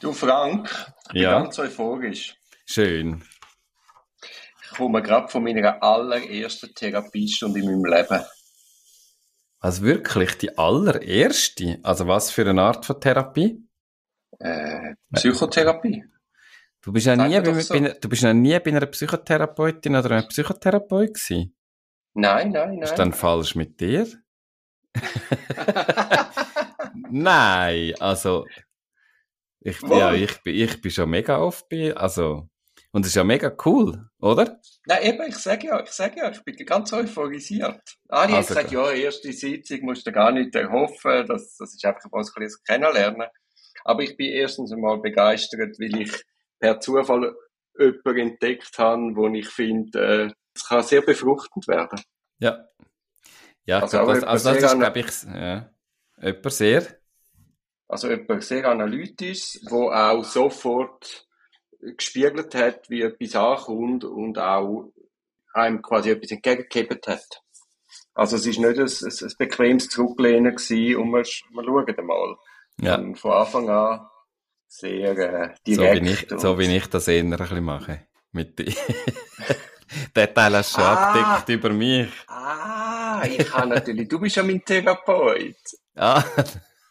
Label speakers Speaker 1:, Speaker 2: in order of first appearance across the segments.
Speaker 1: Du Frank, ich bin
Speaker 2: Ja.
Speaker 1: ganz euphorisch.
Speaker 2: Schön.
Speaker 1: Ich komme gerade von meiner allerersten Therapiestunde in meinem Leben.
Speaker 2: Also wirklich die allererste? Also was für eine Art von Therapie?
Speaker 1: Äh, Psychotherapie.
Speaker 2: Du bist ja nie, bei,
Speaker 1: so.
Speaker 2: bei, du bist ja nie bei einer Psychotherapeutin oder einem Psychotherapeut gewesen.
Speaker 1: Nein, nein,
Speaker 2: Ist
Speaker 1: nein.
Speaker 2: dann falsch mit dir? Nein, also ich,
Speaker 1: Wohl.
Speaker 2: ja, ich, bin, ich bin schon mega oft bei, also und es ist ja mega cool, oder?
Speaker 1: Nein, eben, ich sage ja, ich sage ja, ich bin ganz euphorisiert. Alle
Speaker 2: Also,
Speaker 1: gesagt, ja, erste Sitzung musst du gar nicht erhoffen, das, das ist einfach ein kleines Kennenlernen. Aber ich bin erstens einmal begeistert, weil ich per Zufall jemanden entdeckt habe, wo ich finde, äh, es kann sehr befruchtend werden.
Speaker 2: Ja. Ja,
Speaker 1: Also
Speaker 2: glaub, das, also das ist, glaube ich, ja, jemand sehr.
Speaker 1: Also jemand sehr analytisch, wo auch sofort gespiegelt hat, wie etwas ankommt und auch einem quasi etwas entgegengegeben hat. Also es ist nicht ein, ein, ein bequemes Zurücklehnen gewesen und wir, wir schauen mal.
Speaker 2: Ja,
Speaker 1: Und von Anfang an sehr äh,
Speaker 2: so
Speaker 1: direkt.
Speaker 2: wie ich, so wie ich das eher ein bisschen mache. Mit dir. Den Teil hast du schon
Speaker 1: Ah.
Speaker 2: abgedeckt über mich.
Speaker 1: Ah, ich kann natürlich, du bist ja mein Therapeut.
Speaker 2: Ah.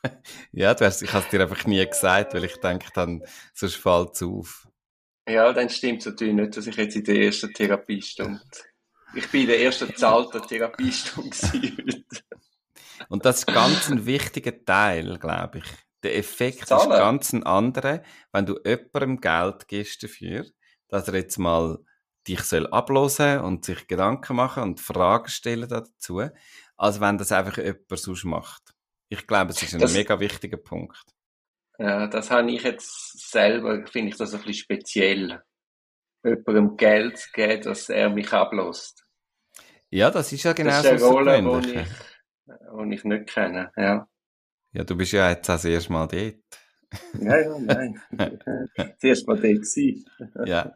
Speaker 2: ja, du hast, ich habe es dir einfach nie gesagt, weil ich denke, dann, sonst fällt es auf.
Speaker 1: Ja, dann stimmt es natürlich nicht, dass ich jetzt in der ersten Therapiestunde, ich bin in der ersten zahlten Therapiestunde heute.
Speaker 2: Und das ist ganz ein wichtiger Teil, glaube ich. Der Effekt ist
Speaker 1: Zahlen.
Speaker 2: ganz ein anderer, wenn du jemandem Geld gibst dafür, dass er jetzt mal dich soll ablosen und sich Gedanken machen und Fragen stellen dazu, als wenn das einfach jemand sonst macht. Ich glaube, es ist ein
Speaker 1: Das-
Speaker 2: mega wichtiger Punkt.
Speaker 1: Ja, das habe ich jetzt selber, finde ich das ein bisschen speziell. Jemandem Geld zu geben, dass er mich ablässt.
Speaker 2: Ja, das ist ja genau
Speaker 1: das ist eine Rolle, die ich, die ich nicht kenne. Ja,
Speaker 2: Ja, du bist ja jetzt auch das erste Mal dort.
Speaker 1: ja, ja nein. das erste Mal gewesen.
Speaker 2: ja.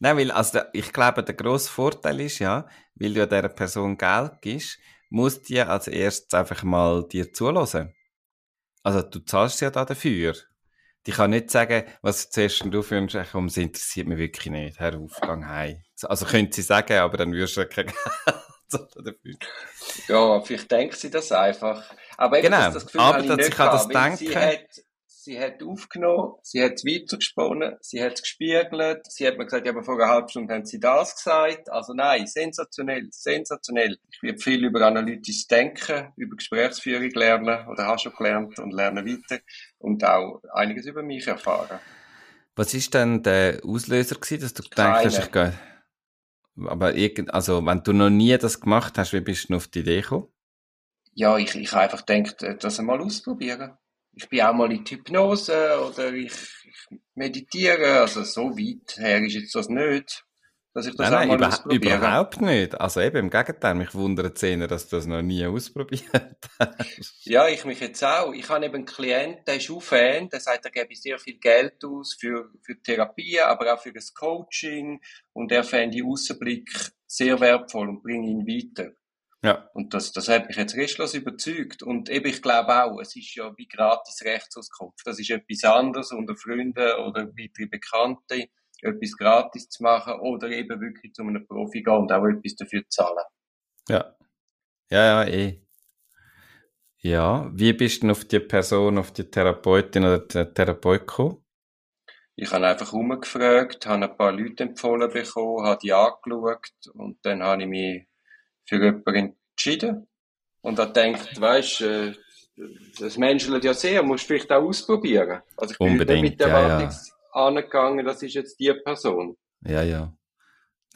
Speaker 2: Nein, weil, also, ich glaube, der grosse Vorteil ist ja, weil du dieser Person Geld gibst, muss die als erstes einfach mal dir zulassen. Also, du zahlst ja da dafür. Die kann nicht sagen, was denn du für einen Schech? Um, das interessiert mich wirklich nicht. Herr auf, gang heim. Also, könnte sie sagen, aber dann würdest du kein Geld zahlen dafür.
Speaker 1: Ja, vielleicht denkt sie das einfach. Aber eben,
Speaker 2: Genau,
Speaker 1: das, das Gefühl
Speaker 2: aber
Speaker 1: habe ich
Speaker 2: dass sie kann das
Speaker 1: weil Sie
Speaker 2: denken.
Speaker 1: hat, sie hat aufgenommen, sie hat es weitergesponnen, sie hat es gespiegelt, sie hat mir gesagt, ja, aber vor einer halben Stunde haben sie das gesagt. Also nein, sensationell, sensationell. Ich werde viel über analytisches Denken, über Gesprächsführung lernen oder habe schon gelernt und lerne weiter und auch einiges über mich erfahren.
Speaker 2: Was ist denn der Auslöser gewesen, dass du gedacht hast, ich gehe... Aber irgend, also, wenn du noch nie das gemacht hast, wie bist du auf die Idee gekommen?
Speaker 1: Ja, ich, ich habe einfach gedacht, äh, das einmal ausprobieren. Ich bin auch mal in die Hypnose oder ich, ich meditiere. Also so weit her ist jetzt das nicht, dass ich das
Speaker 2: Nein, nein, überha
Speaker 1: ausprobiere.
Speaker 2: überhaupt nicht. Also eben, im Gegenteil, mich wundert es eher, dass du das noch nie ausprobiert hast.
Speaker 1: Ja, ich mich jetzt auch. Ich habe eben einen Klienten, der ist auch Fan, der sagt, er gebe sehr viel Geld aus für, für Therapie, aber auch für das Coaching und er fände die Außenblick sehr wertvoll und bringe ihn weiter.
Speaker 2: Ja,
Speaker 1: Und das, das hat mich jetzt restlos überzeugt. Und eben, ich glaube auch, es ist ja wie gratis Rechtsauskunft. Das ist etwas anderes unter Freunden oder weitere Bekannte, etwas gratis zu machen oder eben wirklich zu einem Profi gehen und auch etwas dafür zahlen.
Speaker 2: ja. Ja, ja, eh. Ja, wie bist du denn auf die Person, auf die Therapeutin oder den Therapeut gekommen?
Speaker 1: Ich habe einfach rumgefragt, habe ein paar Leute empfohlen bekommen, habe die angeschaut und dann habe ich mich für jemanden entschieden und habe gedacht, weisst, äh, das menschelt ja sehr, musst du vielleicht auch ausprobieren. Also ich bin
Speaker 2: Unbedingt,
Speaker 1: nicht mit der
Speaker 2: ja, ja.
Speaker 1: Erwartung angegangen, das ist jetzt die Person.
Speaker 2: Ja, ja.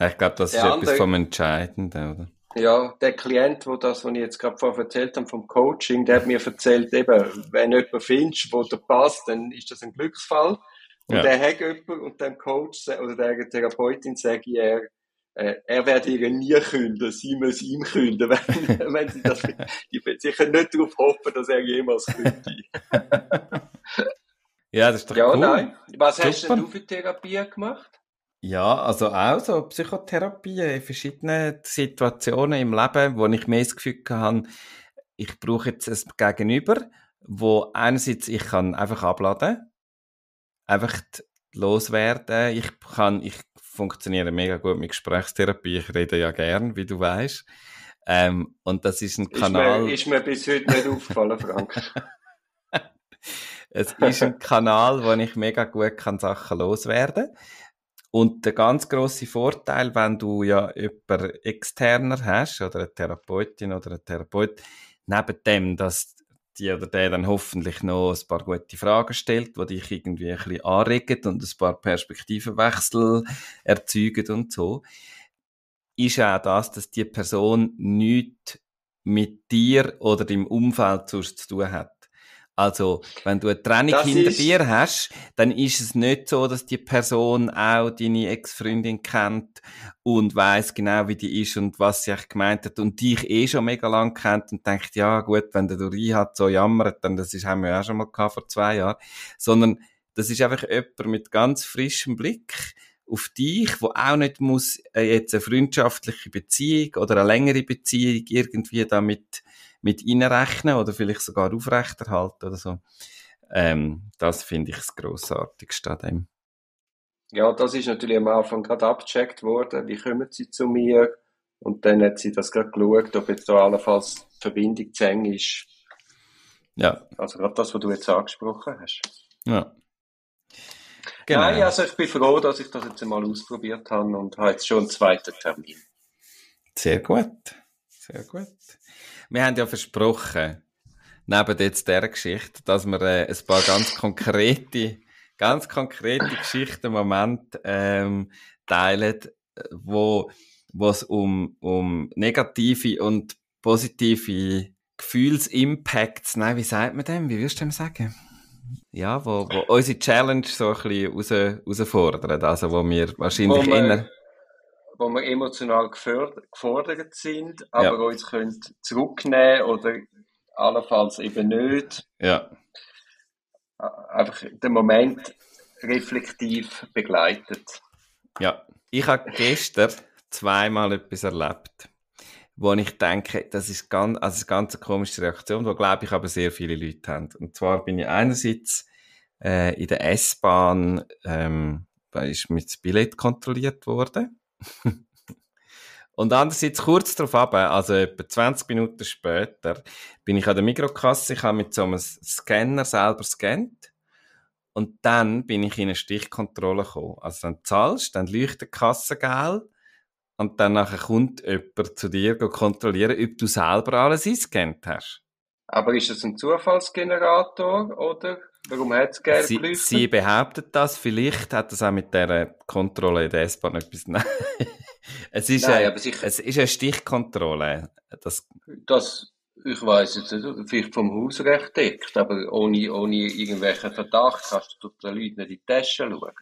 Speaker 2: Ich glaube, das
Speaker 1: Der
Speaker 2: ist etwas
Speaker 1: andere-
Speaker 2: vom Entscheidenden, oder?
Speaker 1: Ja, der Klient, wo das, was ich jetzt gerade vorher erzählt habe vom Coaching, der hat mir erzählt, eben, wenn jemand findest, wo dir passt, dann ist das ein Glücksfall. Und
Speaker 2: Ja.
Speaker 1: der hat jemand und dem Coach oder der Therapeutin sage ich, er, er werde ihr nie künden, sie muss ihm künden, wenn, wenn sie das, die wird sicher nicht darauf hoffen, dass er jemals künde.
Speaker 2: Ja, das ist doch
Speaker 1: Ja,
Speaker 2: cool.
Speaker 1: nein. Was hast
Speaker 2: Super.
Speaker 1: denn du für Therapie gemacht?
Speaker 2: Ja, also auch so Psychotherapie in verschiedenen Situationen im Leben, wo ich mehr das Gefühl habe, ich brauche jetzt ein Gegenüber, wo einerseits ich kann einfach abladen, einfach loswerden. Ich kann, ich funktioniere mega gut mit Gesprächstherapie. Ich rede ja gern, wie du weißt. Ähm, und das ist ein
Speaker 1: Ist
Speaker 2: Kanal.
Speaker 1: mir, ist mir bis heute nicht aufgefallen, Frank.
Speaker 2: Es ist ein Kanal, wo ich mega gut kann Sachen loswerden Und der ganz grosse Vorteil, wenn du ja jemanden externer hast, oder eine Therapeutin oder einen Therapeut, neben dem, dass die oder der dann hoffentlich noch ein paar gute Fragen stellt, die dich irgendwie ein bisschen anregen und ein paar Perspektivenwechsel erzeugen und so, ist auch das, dass die Person nichts mit dir oder deinem Umfeld zu tun hat. Also, wenn du eine Trennung
Speaker 1: Das
Speaker 2: hinter
Speaker 1: ist-
Speaker 2: dir hast, dann ist es nicht so, dass die Person auch deine Ex-Freundin kennt und weiß genau, wie die ist und was sie eigentlich gemeint hat und dich eh schon mega lang kennt und denkt, ja gut, wenn der Dori hat so jammert, dann das ist, haben wir ja auch schon mal gehabt vor zwei Jahren, sondern das ist einfach jemand mit ganz frischem Blick auf dich, wo auch nicht muss äh, jetzt eine freundschaftliche Beziehung oder eine längere Beziehung irgendwie damit mit reinrechnen oder vielleicht sogar aufrechterhalten oder so. Ähm, das finde ich das Grossartigste an dem.
Speaker 1: Ja, das ist natürlich am Anfang gerade abgecheckt worden. Wie kommen sie zu mir? Und dann hat sie das gerade geschaut, ob jetzt da allenfalls die Verbindung zu eng ist.
Speaker 2: Ja,
Speaker 1: Also gerade das, was du jetzt angesprochen hast.
Speaker 2: ja. Genau.
Speaker 1: Nein, also ich bin froh, dass ich das jetzt einmal ausprobiert habe und habe jetzt schon einen zweiten Termin.
Speaker 2: Sehr gut. Sehr gut. Wir haben ja versprochen, neben jetzt dieser Geschichte, dass wir äh, ein paar ganz konkrete, ganz konkrete Geschichten, Momente ähm, teilen, äh, wo es um, um negative und positive Gefühlsimpacts, nein, wie sagt man dem? Wie würdest du dem sagen? Ja, wo, wo unsere Challenge so ein bisschen raus, herausfordern. Also, wo wir wahrscheinlich
Speaker 1: Wo wir-
Speaker 2: inner,
Speaker 1: Wo wir emotional gefordert sind, aber
Speaker 2: Ja.
Speaker 1: uns können zurücknehmen oder allenfalls eben nicht.
Speaker 2: ja,
Speaker 1: Einfach den Moment reflektiv begleitet.
Speaker 2: Ja, ich habe gestern zweimal etwas erlebt, wo ich denke, das ist ganz, also eine ganz komische Reaktion, wo glaube ich aber sehr viele Leute haben. Und zwar bin ich einerseits äh, in der S-Bahn, ähm, da ist mit Billett kontrolliert worden. Und andererseits kurz darauf ab, also etwa 20 Minuten später, bin ich an der Mikrokasse, ich habe mit so einem Scanner selber scannt. Und dann bin ich in eine Stichkontrolle gekommen. Also dann zahlst, dann leuchtet die Kasse gel und dann nachher kommt jemand zu dir kontrollieren, ob du selber alles eingescannt hast.
Speaker 1: Aber ist es ein Zufallsgenerator oder warum hat es gelb
Speaker 2: Sie, sie behauptet das, vielleicht hat das auch mit dieser Kontrolle in der S-Bahn etwas... Nein, es ist,
Speaker 1: Nein,
Speaker 2: eine, es ist eine Stichkontrolle. Das,
Speaker 1: Das, ich weiß jetzt nicht, vielleicht vom Hausrecht deckt, aber ohne, ohne irgendwelchen Verdacht kannst du den Leuten nicht in die Tasche schauen.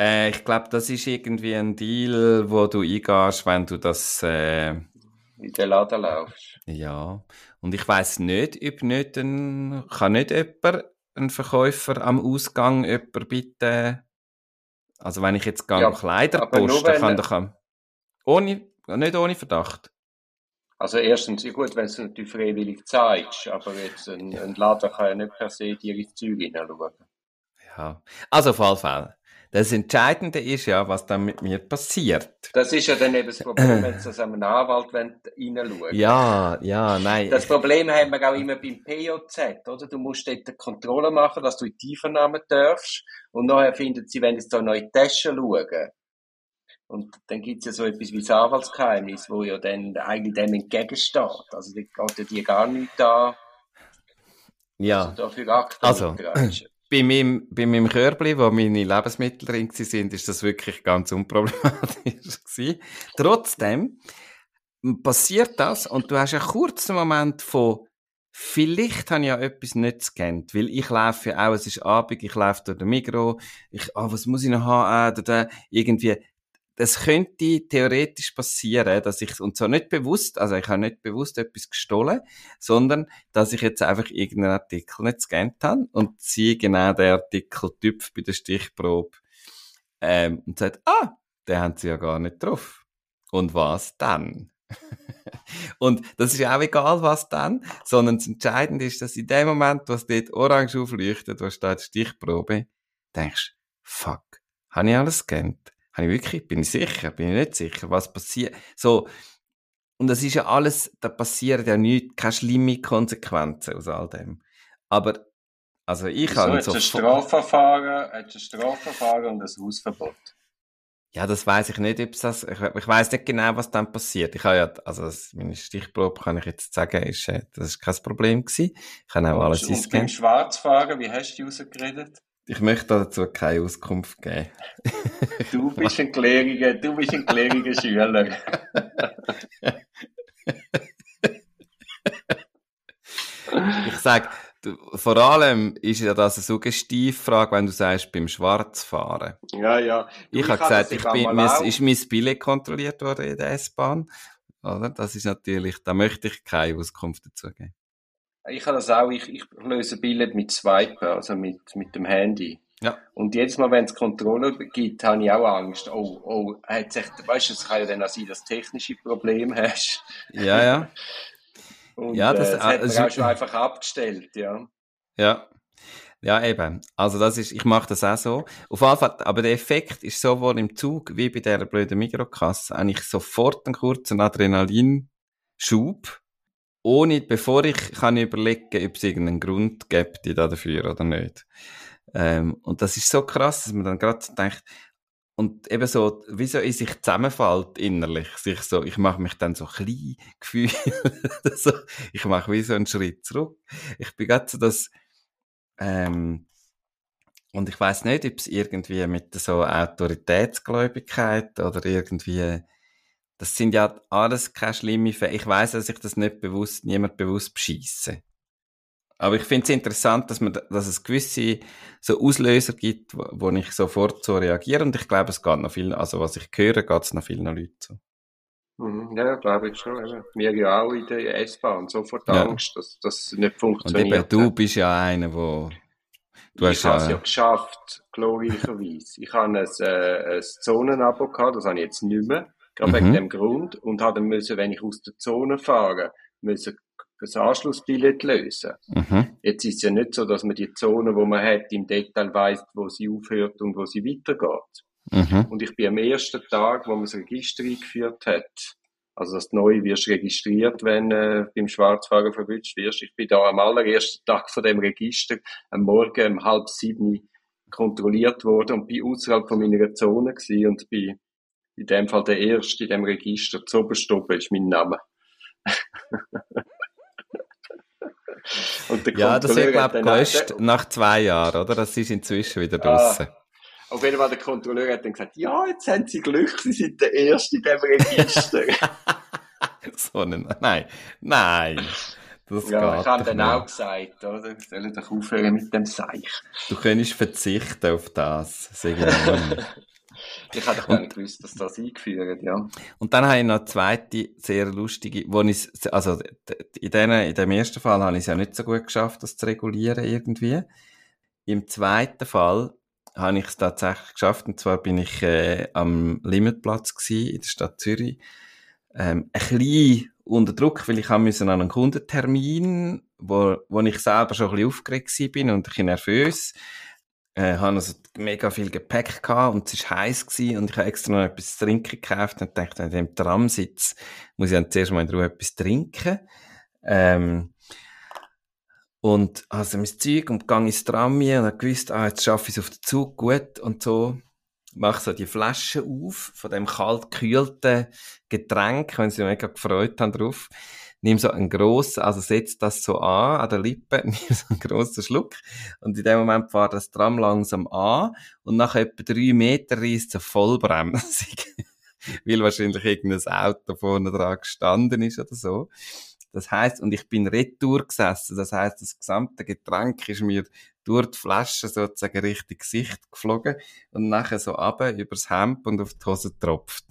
Speaker 2: äh, ich glaube, das ist irgendwie ein Deal, wo du eingehst, wenn du das... Äh,
Speaker 1: In den Laden laufst.
Speaker 2: Ja, und ich weiß nicht, ob nicht ein, kann nicht jemand, ein Verkäufer am Ausgang jemand bitte, also wenn ich jetzt gehe
Speaker 1: Ja,
Speaker 2: Kleider
Speaker 1: wenn-
Speaker 2: kann doch am, ohne, nicht ohne Verdacht.
Speaker 1: Also erstens, ja gut, wenn du es natürlich freiwillig zeigst, aber jetzt ein, ein Laden kann ja nicht per se dir ins Zeug hineinschauen.
Speaker 2: Ja, also auf alle Fälle. Das Entscheidende ist ja, was dann mit mir passiert.
Speaker 1: Das ist ja dann eben das Problem, wenn sie einem Anwalt hineinschauen wollen.
Speaker 2: Ja, ja, nein.
Speaker 1: Das Problem haben wir auch immer beim POZ, oder? Du musst dort eine Kontrolle machen, dass du in die Einvernahmen darfst. Und nachher finden sie, wenn jetzt da noch in die Tasche schauen. Und dann gibt's ja so etwas wie das Anwaltsgeheimnis, wo ja dann eigentlich dem entgegensteht. Also, da geht ja die gar nicht an,
Speaker 2: ja.
Speaker 1: also dafür Akten
Speaker 2: Also. Bei meinem, bei meinem Körbli, wo meine Lebensmittel drin sind, ist das wirklich ganz unproblematisch gewesen. Trotzdem passiert das und du hast einen kurzen Moment von Vielleicht habe ich ja etwas nicht gescannt, weil ich laufe ja auch, es ist Abend, ich laufe durch den Mikro, ich, ah, was muss ich noch haben, äh, irgendwie, das könnte theoretisch passieren, dass ich, und zwar nicht bewusst, also ich habe nicht bewusst etwas gestohlen, sondern, dass ich jetzt einfach irgendeinen Artikel nicht gescannt habe und sie genau den Artikel tüpft bei der Stichprobe, ähm, und sagt, ah, den haben sie ja gar nicht drauf. Und was dann? und das ist auch egal, was dann, sondern das Entscheidende ist, dass in dem Moment, was dort orange aufleuchtet, was steht Stichprobe, denkst, fuck, habe ich alles gescannt? Habe ich wirklich, bin ich sicher, bin ich nicht sicher, was passiert? So, und das ist ja alles, da passieren ja nichts, keine schlimme Konsequenzen aus all dem. Aber, also ich habe
Speaker 1: so...
Speaker 2: so...
Speaker 1: ein Strafverfahren, ein Strafverfahren und ein Hausverbot.
Speaker 2: Ja, das weiß ich nicht, ob das, ich, ich weiß nicht genau, was dann passiert. Ich habe ja, also das, meine Stichprobe kann ich jetzt sagen, ist, äh, das ist kein Problem gewesen. Ich kann auch alles
Speaker 1: Und beim. Schwarzfahren, wie hast du rausgeredet?
Speaker 2: Ich möchte dazu keine Auskunft geben.
Speaker 1: Du bist ein kläriger, du bist ein kläriger Schüler.
Speaker 2: Ich sage, vor allem ist ja das eine Suggestivfrage, wenn du sagst, beim Schwarzfahren.
Speaker 1: Ja, ja. Du,
Speaker 2: Ich habe gesagt, ich bin,
Speaker 1: auch-
Speaker 2: ist mein Billett kontrolliert worden in der S-Bahn. Oder? Das ist natürlich, da möchte ich keine Auskunft dazu geben.
Speaker 1: Ich habe das auch, ich, ich löse Billett mit Swipen, also mit, mit dem Handy.
Speaker 2: Ja.
Speaker 1: Und jedes Mal, wenn es Kontrolle gibt, habe ich auch Angst. Oh, oh, hat sich, weißt du, es kann ja dann auch sein, dass du technische Probleme hast.
Speaker 2: Ja, ja.
Speaker 1: Und,
Speaker 2: Ja, das-
Speaker 1: äh, das hat
Speaker 2: äh,
Speaker 1: man
Speaker 2: es-
Speaker 1: auch schon einfach abgestellt, ja.
Speaker 2: Ja. Ja, eben. Also das ist, ich mache das auch so. Auf jeden Fall, aber der Effekt ist sowohl im Zug wie bei der blöden Mikrokasse eigentlich sofort einen kurzen Adrenalinschub, ohne, bevor ich kann überlegen, ob es irgendeinen Grund gibt dafür oder nicht. Ähm, und das ist so krass, dass man dann gerade denkt, und eben so, wie so in sich zusammenfällt innerlich, sich so, ich mache mich dann so klein gefühlt, so, ich mache wie so einen Schritt zurück. Ich bin gerade so das, ähm, und ich weiß nicht, ob es irgendwie mit so Autoritätsgläubigkeit oder irgendwie, das sind ja alles keine schlimme Fälle. Ich weiß, dass ich das nicht bewusst, niemand bewusst beschieße. Aber ich finde es interessant, dass man, dass es gewisse so Auslöser gibt, wo, wo ich sofort so reagiere. Und ich glaube, es geht noch viel, also was ich höre, geht es noch vielen Leuten so.
Speaker 1: Mhm, Ja, glaube ich schon. Eben. Wir ja auch in der S-Bahn sofort
Speaker 2: Ja.
Speaker 1: Angst, dass das nicht
Speaker 2: Und
Speaker 1: funktioniert.
Speaker 2: eben, du bist ja einer, wo, du
Speaker 1: ich habe es ja
Speaker 2: ja,
Speaker 1: geschafft, glorreicherweise. Ich habe ein, äh, ein Zonenabo gehabt, das habe ich jetzt nicht mehr, gerade
Speaker 2: Mhm.
Speaker 1: wegen dem Grund, und habe dann müssen, wenn ich aus der Zone fahre, müssen das Anschlussbillett lösen.
Speaker 2: mhm,
Speaker 1: Jetzt ist es ja nicht so, dass man die Zone, wo man hat, im Detail weiss, wo sie aufhört und wo sie weitergeht.
Speaker 2: mhm,
Speaker 1: Und ich bin am ersten Tag, wo man das Register eingeführt hat, also das Neue wirst registriert, wenn äh, beim Schwarzfahren verwünscht wirst. Ich bin da am allerersten Tag von dem Register am Morgen um halb sieben kontrolliert worden und bin außerhalb von meiner Zone gewesen und bin in dem Fall der Erste in dem Register. Zu oberst oben ist mein Name. und der
Speaker 2: Ja, das
Speaker 1: hat
Speaker 2: glaube ich, gelöscht nach zwei Jahren, oder? Das ist inzwischen wieder
Speaker 1: Ah.
Speaker 2: draussen.
Speaker 1: Auf jeden Fall, der Kontrolleur hat dann gesagt, ja, jetzt haben Sie Glück, Sie sind der Erste in dem Register.
Speaker 2: so einen, nein, nein. Das
Speaker 1: ja, ich habe dann auch gesagt, oder? Sollen doch aufhören mit dem Seich.
Speaker 2: Du könntest verzichten auf das, sag ich mal.
Speaker 1: Ich doch gar nicht gewusst, dass das eingeführt, ja.
Speaker 2: Und dann habe ich noch eine zweite, sehr lustige, wo ich, also, in, denen, in dem ersten Fall habe ich es ja nicht so gut geschafft, das zu regulieren irgendwie. Im zweiten Fall habe ich es tatsächlich geschafft, und zwar bin ich äh, am Limitplatz gsi in der Stadt Zürich. Ähm, ein bisschen unter Druck, weil ich haben müssen an einen Kundentermin, wo, wo ich selber schon ein bisschen aufgeregt bin und ein bisschen nervös. Äh, habe also mega viel Gepäck gehabt und es war heiß gewesen und ich habe extra noch etwas zu trinken gekauft und dachte, wenn ich im Tram sitze, muss ich dann zuerst mal in Ruhe etwas trinken. Ähm, und also mein Zeug und gang ins Tram und habe gewusst, ah, jetzt schaffe ich es auf den Zug gut und so. Mache so die Flasche auf von dem kalt gekühlten Getränk, wenn sie mega gefreut haben drauf. Nimm so einen grossen, also setz das so an, an der Lippe, nimm so einen grossen Schluck. Und in dem Moment fährt das Tram langsam an und nach etwa drei Meter reißt es eine Vollbremsung. Weil wahrscheinlich irgendein Auto vorne dran gestanden ist oder so. Das heißt, und ich bin retour gesessen. Das heißt, das gesamte Getränk ist mir durch die Flasche sozusagen richtig Gesicht geflogen und nachher so runter übers Hemd und auf die Hose tropft.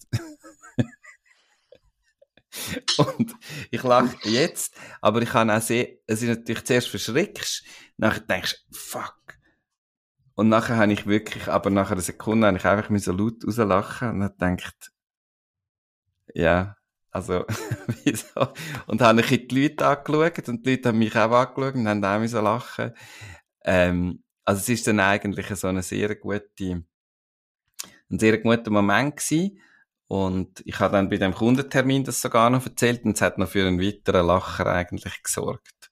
Speaker 2: und ich lache jetzt, aber ich kann auch sehen, es ist natürlich zuerst verschrickst, nachher denkst fuck. Und nachher habe ich wirklich, aber nach einer Sekunde habe ich einfach so laut rauslachen und habe gedacht, ja, also, wieso? Und habe ich die Leute angeschaut und die Leute haben mich auch angeschaut und haben auch so lachen. Ähm, also es ist dann eigentlich so eine sehr gute, ein sehr guter Moment gewesen. Und ich habe dann bei dem Kundentermin das sogar noch erzählt und es hat noch für einen weiteren Lacher eigentlich gesorgt.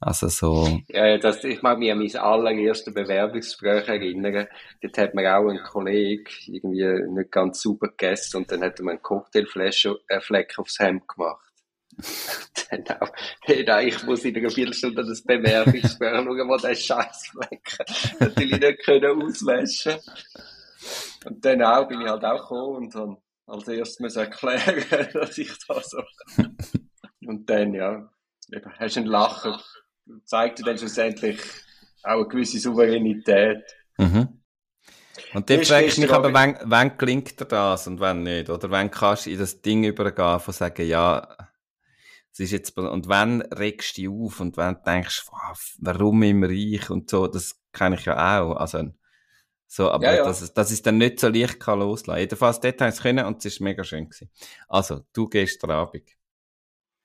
Speaker 2: Also so.
Speaker 1: Ja, das, ich mag mich an mein allererstes Bewerbungsgespräch erinnern. Dort hat mir auch ein Kollege irgendwie nicht ganz sauber gegessen und dann hat er mir einen Cocktailflasche, einen Fleck aufs Hemd gemacht. auch, hey, nein, ich muss in einer Viertelstunde das Bewerbungsgespräch schauen, wo der Scheißfleck natürlich nicht können auswaschen. Und dann auch bin ich halt auch gekommen und dann als erstes erklären, dass ich da so. und dann, ja, eben, hast du einen Lacher zeigt dir dann schlussendlich auch eine gewisse Souveränität.
Speaker 2: Mhm. Und dann fragst du mich aber, wann, wann gelingt dir das und wann nicht? Oder wann kannst du in das Ding übergehen, von sagen, ja, es ist jetzt, und wann regst du dich auf und wann denkst du, warum immer ich und so, das kenne ich ja auch. Also, so, aber ja, ja. Das, das ist dann nicht so leicht kann loslassen. Jedenfalls dort habe ich es können und es ist mega schön gewesen. Also, du gehst Abend.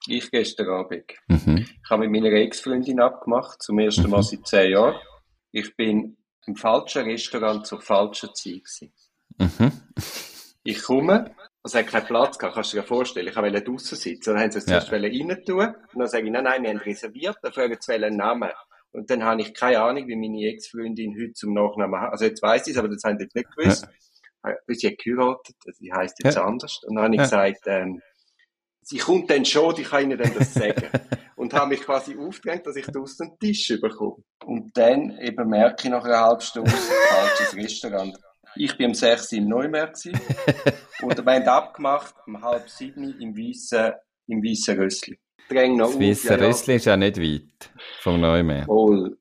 Speaker 1: Ich gestern Abend. Mhm. Ich habe mit meiner Ex-Freundin abgemacht, zum ersten Mal mhm. seit zehn Jahren. Ich bin im falschen Restaurant zur falschen Zeit gewesen. Mhm. Ich komme, es hat keinen Platz gehabt, kannst du dir vorstellen. Ich wollte draußen sitzen. Dann haben sie es ja. zuerst rein tun. Und dann sage ich, nein, nein, wir haben reserviert, dann fragen sie einen Namen. Und dann habe ich keine Ahnung, wie meine Ex-Freundin heute zum Nachnamen hat. Also jetzt weiss ich es, aber das haben sie nicht gewusst. Ja. Sie hat geheiratet, sie heisst jetzt ja. anders. Und dann habe ich ja. gesagt, ähm, sie kommt dann schon, ich kann ihnen dann das sagen. und habe mich quasi aufgehängt, dass ich draussen einen Tisch bekomme. Und dann eben merke ich nach einer halben Stunde, falsches Restaurant. Ich bin um sechs im Neumeer und wir haben abgemacht, um halb sieben im weißen, im weißen Rössli.
Speaker 2: Das weiße Rössli ist ja nicht weit vom Neumeer.
Speaker 1: Voll.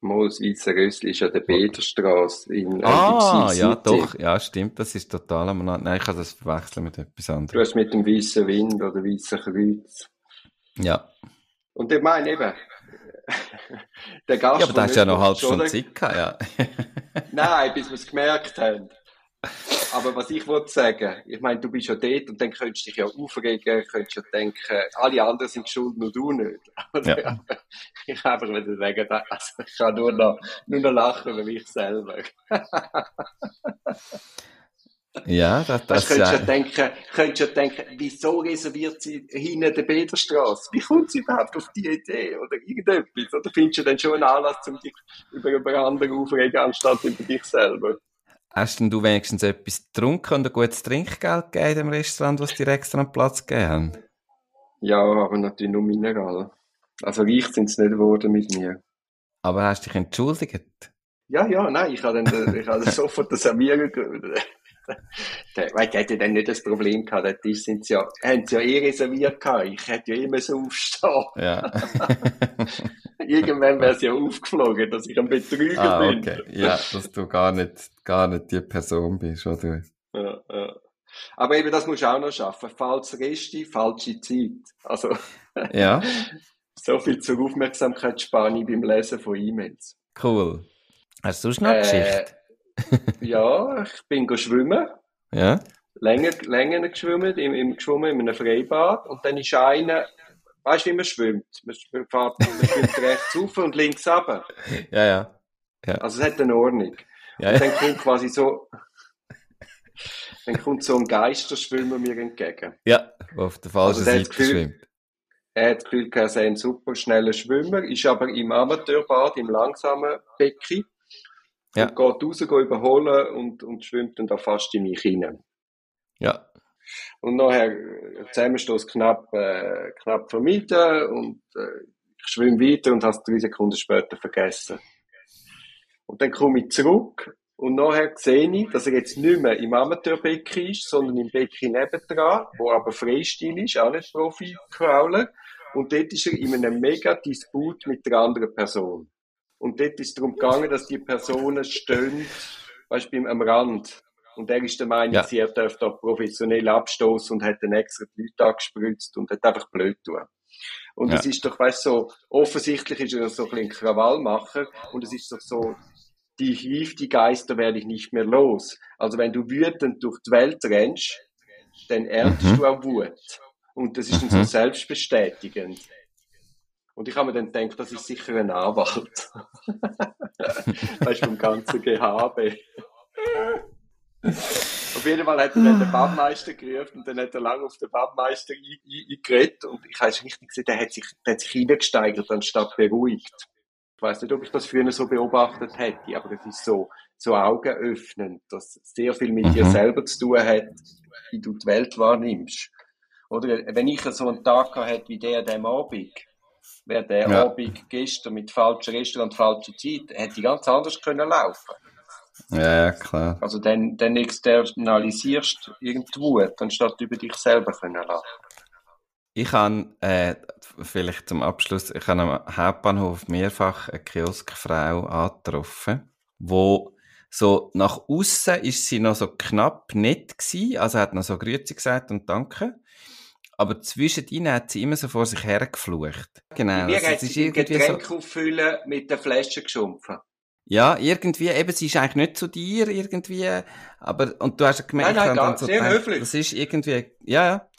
Speaker 1: Moos Weißer Rössli ist ja der Bederstrasse in
Speaker 2: äh, Ah, ja, doch, ja, stimmt, das ist total am Nein, ich kann das verwechseln mit etwas anderem.
Speaker 1: Du hast mit dem Weißen Wind oder Weißen Kreuz.
Speaker 2: Ja.
Speaker 1: Und ich meine eben,
Speaker 2: der Gast. Ja, aber da hast ja noch halb Stunde Zeit gehabt, ja.
Speaker 1: Nein, bis wir es gemerkt haben. Aber was ich wollte sagen, ich meine, du bist ja dort und dann könntest du dich ja aufregen, könntest ja denken, alle anderen sind schuld, nur du nicht. Ja. ich habe einfach wieder sagen, also ich kann nur noch, nur noch lachen über mich selber.
Speaker 2: ja, das, das
Speaker 1: weißt, könntest ja. denken, könntest ja denken, wieso reserviert sie hinten der Bederstraße? Wie kommt sie überhaupt auf die Idee? Oder irgendetwas? Oder findest du dann schon einen Anlass, um dich über, über andere aufregen, anstatt über dich selber?
Speaker 2: Hast denn du wenigstens etwas getrunken und ein gutes Trinkgeld gegeben in dem Restaurant, was dir extra einen Platz gegeben haben?
Speaker 1: Ja, aber natürlich nur Mineral. Also reich sind sie nicht geworden mit mir.
Speaker 2: Aber hast du dich entschuldigt?
Speaker 1: Ja, ja, nein, ich habe dann, ich habe sofort das Servieren der hätte dann nicht das Problem gehabt, Tisch sind ja, haben sie ja eh reserviert gehabt. Ich hätte ja immer so aufstehen.
Speaker 2: Ja.
Speaker 1: Irgendwann wäre es ja aufgeflogen, dass ich ein Betrüger ah, bin. Okay.
Speaker 2: Ja, dass du gar nicht, gar nicht die Person bist, oder?
Speaker 1: Ja, ja. Aber eben, das musst du auch noch schaffen. Falsche Reste, falsche Zeit. Also.
Speaker 2: Ja.
Speaker 1: so viel zur Aufmerksamkeitsspanne beim Lesen von E-Mails.
Speaker 2: Cool. Hast du sonst noch eine äh, Geschichte?
Speaker 1: Ja, ich bin schwimmen.
Speaker 2: Ja.
Speaker 1: Länger, länger geschwommen, im, im, geschwommen in einem Freibad. Und dann ist einer, weißt du, wie man schwimmt? Man schwimmt, man schwimmt rechts rauf und links runter.
Speaker 2: Ja, ja, ja.
Speaker 1: Also es hat eine Ordnung. Ja, und dann kommt quasi so, dann kommt so ein Geisterschwimmer mir entgegen.
Speaker 2: Ja, auf der falschen also Seite Gefühl, schwimmt.
Speaker 1: Er hat das Gefühl, er sei ein super schneller Schwimmer, ist aber im Amateurbad, im langsamen Becken ja. Und geht raus, geht überholen und, und schwimmt dann da fast in mich hinein.
Speaker 2: Ja.
Speaker 1: Und nachher Zusammenstoß knapp, äh, knapp vermieden und äh, ich schwimme weiter und habe es drei Sekunden später vergessen. Und dann komme ich zurück und nachher sehe ich, dass er jetzt nicht mehr im Amateurbecken ist, sondern im Becken nebendran, wo aber Freistil ist, auch nicht Profi-Crawler. Und dort ist er in einem mega Disput mit der anderen Person. Und dort ist es darum gegangen, dass die Personen stehen, weißt du, am Rand. Und er ist der Meinung,
Speaker 2: Ja.
Speaker 1: sie dürfte da professionell abstoßen und hat dann extra die Leute angespritzt und hat einfach blöd tun. Und
Speaker 2: Ja.
Speaker 1: es ist doch, weißt du, so, offensichtlich ist er so ein bisschen Krawallmacher und es ist doch so, die rief die Geister werde ich nicht mehr los. Also wenn du wütend durch die Welt rennst, dann erntest
Speaker 2: Mhm.
Speaker 1: du auch Wut. Und das ist dann
Speaker 2: Mhm.
Speaker 1: so selbstbestätigend. Und ich habe mir dann gedacht, das ist sicher ein Anwalt. weißt du, vom ganzen Gehabe. Auf jeden Fall hat er dann den Badmeister gerufen und dann hat er lange auf den Badmeister eingeredet und ich habe es richtig gesehen, der hat sich, der hat sich reingesteigert anstatt beruhigt. Ich weiß nicht, ob ich das früher so beobachtet hätte, aber es ist so, so augenöffnend, dass es sehr viel mit
Speaker 2: Mhm.
Speaker 1: dir selber zu tun hat, wie du die Welt wahrnimmst. Oder wenn ich so einen Tag gehabt hätte wie der an diesem Abend, wäre der
Speaker 2: Ja.
Speaker 1: Abend gestern mit falschem Restaurant, falscher Zeit, hätte ganz anders können laufen.
Speaker 2: Ja, ja, klar.
Speaker 1: Also dann, dann externalisierst du irgendeine Wut, anstatt über dich selber können lachen.
Speaker 2: Ich habe, äh, vielleicht zum Abschluss, ich habe am Hauptbahnhof mehrfach eine Kioskfrau angetroffen, wo so nach außen ist sie noch so knapp nett gewesen, also hat noch so Grüezi gesagt und Danke. Aber zwischendrin hat sie immer so vor sich hergeflucht. Genau.
Speaker 1: Mir
Speaker 2: also
Speaker 1: hat sie
Speaker 2: irgendwie so,
Speaker 1: Getränk auffüllen mit der Flasche geschumpfen.
Speaker 2: ja, irgendwie, eben, sie ist eigentlich nicht zu dir, irgendwie, aber, und du hast ja gemerkt,
Speaker 1: Nein, nein, gar- sehr höflich.
Speaker 2: das ist irgendwie, ja, ja.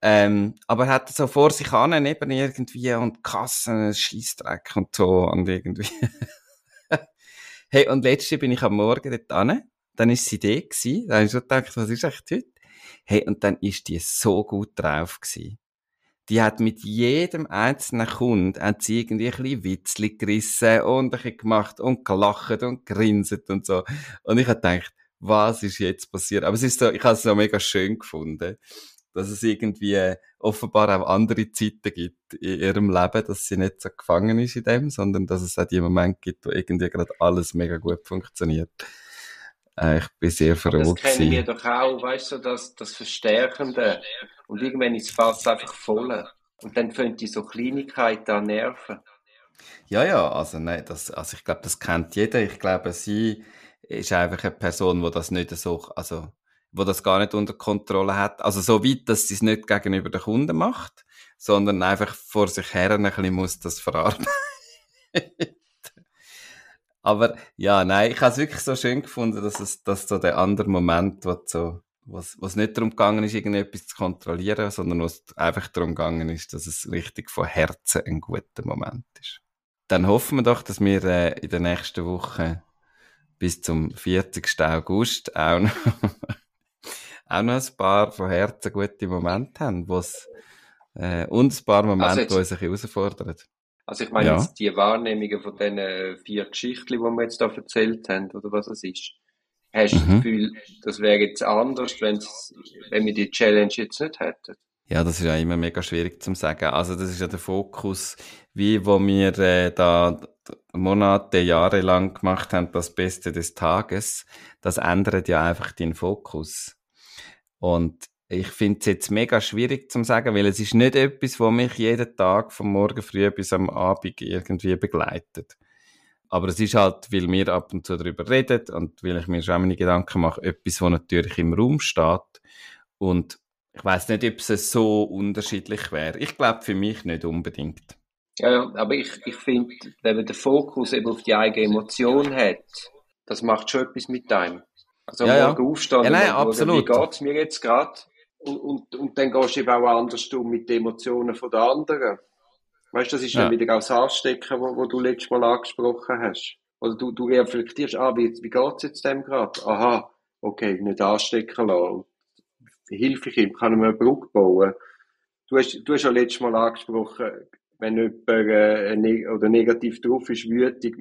Speaker 2: Ähm, aber er hat so vor sich an, neben irgendwie, und Kassen, Scheissdreck und so, und irgendwie. hey, und letzte bin ich am Morgen dort an, dann ist sie da gewesen, dann habe ich so gedacht, was ist echt heute? Hey, und dann ist die so gut drauf gewesen. Die hat mit jedem einzelnen Kunden hat sie irgendwie ein bisschen Witzli gerissen und ein bisschen gemacht und gelacht und grinset und so. Und ich habe gedacht, was ist jetzt passiert? Aber es ist so, ich habe es so mega schön gefunden, dass es irgendwie offenbar auch andere Zeiten gibt in ihrem Leben, dass sie nicht so gefangen ist in dem, sondern dass es auch die Momente gibt, wo irgendwie gerade alles mega gut funktioniert. Äh, ich bin sehr froh
Speaker 1: Das kennen wir doch auch, weißt du, das, das Verstärkende. Und irgendwann ist das Fass einfach voll. Und dann fängt die so Kleinigkeit an nerven.
Speaker 2: Ja, ja, also nein, das, also ich glaube, das kennt jeder. Ich glaube, sie ist einfach eine Person, wo das nicht so, also, wo das gar nicht unter Kontrolle hat. Also so weit, dass sie es nicht gegenüber den Kunden macht, sondern einfach vor sich her ein bisschen muss das verarbeiten. Aber ja, nein, ich habe es wirklich so schön gefunden, dass es, dass so der andere Moment, wo so, was, was nicht darum gegangen ist, irgendetwas zu kontrollieren, sondern was einfach darum gegangen ist, dass es richtig von Herzen ein guter Moment ist. Dann hoffen wir doch, dass wir äh, in der nächsten Woche bis zum 40. August auch noch, auch noch ein paar von Herzen gute Momente haben, wo's, äh, und ein paar Momente,
Speaker 1: Also jetzt-
Speaker 2: die uns ein bisschen herausfordern.
Speaker 1: Also ich meine
Speaker 2: Ja.
Speaker 1: jetzt die Wahrnehmungen von diesen vier Geschichten, die wir jetzt da erzählt haben, oder was es ist. Hast du
Speaker 2: Mhm.
Speaker 1: das Gefühl, das wäre jetzt anders, wenn wir die Challenge jetzt nicht hätten?
Speaker 2: Ja, das ist ja immer mega schwierig zu sagen. Also das ist ja der Fokus, wie wo wir äh, da Monate, Jahre lang gemacht haben, das Beste des Tages. Das ändert ja einfach den Fokus. Und ich finde es jetzt mega schwierig zu sagen, weil es ist nicht etwas, wo mich jeden Tag vom Morgen früh bis am Abend irgendwie begleitet. Aber es ist halt, weil wir ab und zu darüber reden und weil ich mir schon meine Gedanken mache, etwas, was natürlich im Raum steht. Und ich weiß nicht, ob es so unterschiedlich wäre. Ich glaube für mich nicht unbedingt.
Speaker 1: Ja, ja, aber ich, ich finde, wenn man den Fokus eben auf die eigene Emotion hat, das macht schon etwas mit einem. Also
Speaker 2: Ja, ja.
Speaker 1: Morgen aufstehen
Speaker 2: Ja,
Speaker 1: und
Speaker 2: nein,
Speaker 1: schauen,
Speaker 2: absolut.
Speaker 1: wie geht's mir jetzt gerade? Und, und, und dann gehst du eben auch anders um mit den Emotionen von der anderen. Weißt du, das ist
Speaker 2: Ja.
Speaker 1: dann wieder auch das Anstecken, wo, wo du letztes Mal angesprochen hast. Oder du, du reflektierst, ah, wie, wie geht's jetzt dem gerade? Aha, okay, nicht anstecken lassen. Hilfe ich ihm, kann ich mir eine Brücke bauen? Du hast, du hast ja letztes Mal angesprochen, wenn jemand äh, neg oder negativ drauf ist, wütig,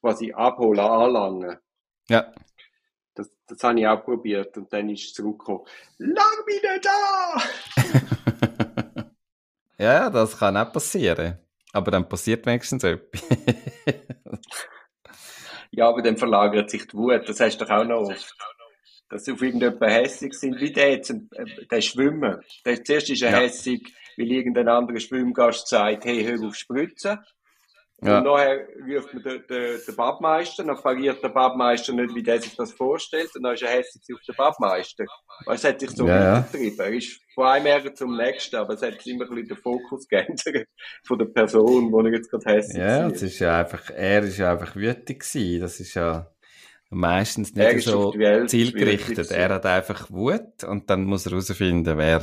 Speaker 1: quasi abholen, anlangen.
Speaker 2: Ja.
Speaker 1: Das, das habe ich auch probiert und dann ist es zurückgekommen. Lang nicht da!
Speaker 2: ja, das kann auch passieren. Aber dann passiert wenigstens etwas.
Speaker 1: Ja, aber dann verlagert sich die Wut, das hast du doch auch noch oft. Dass sie auf irgendjemanden hässig sind, wie der jetzt, äh, der Schwimmer. Der, zuerst ist er
Speaker 2: Ja.
Speaker 1: hässig, weil irgendein anderer Schwimmgast sagt, hey, hör auf Spritzen. Ja. Und nachher wirft man den, den, den Badmeister, dann pariert der Badmeister nicht, wie der sich das vorstellt, und dann ist er hässlich auf den Badmeister. Weil es hat sich so ja, weitergetrieben. Er ist von einem Ärger zum nächsten, aber es hat immer ein bisschen den Fokus geändert von der Person, wo er jetzt gerade hässlich ist.
Speaker 2: Ja, ist ja einfach, er ist ja einfach wütig gewesen. Das ist ja meistens nicht so zielgerichtet. Er hat einfach Wut und dann muss er herausfinden, wer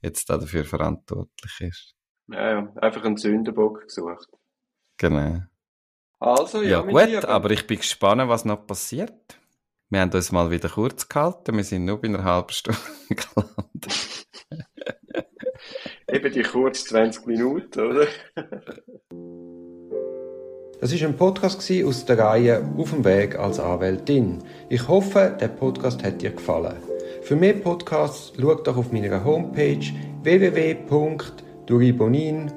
Speaker 2: jetzt da dafür verantwortlich ist.
Speaker 1: Ja, ja, einfach einen Sündenbock gesucht.
Speaker 2: Genau.
Speaker 1: Also, ja,
Speaker 2: ja gut, aber ich bin gespannt, was noch passiert. Wir haben uns mal wieder kurz gehalten. Wir sind nur bei einer halben Stunde gelandet.
Speaker 1: Eben die kurz 20 Minuten, oder?
Speaker 3: Das ist ein Podcast aus der Reihe Auf dem Weg als Anwältin. Ich hoffe, der Podcast hat dir gefallen. Für mehr Podcasts schau doch auf meiner Homepage www.duribonin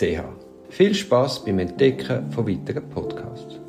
Speaker 3: zusammengeschrieben.ch. Viel Spaß beim Entdecken von weiteren Podcasts.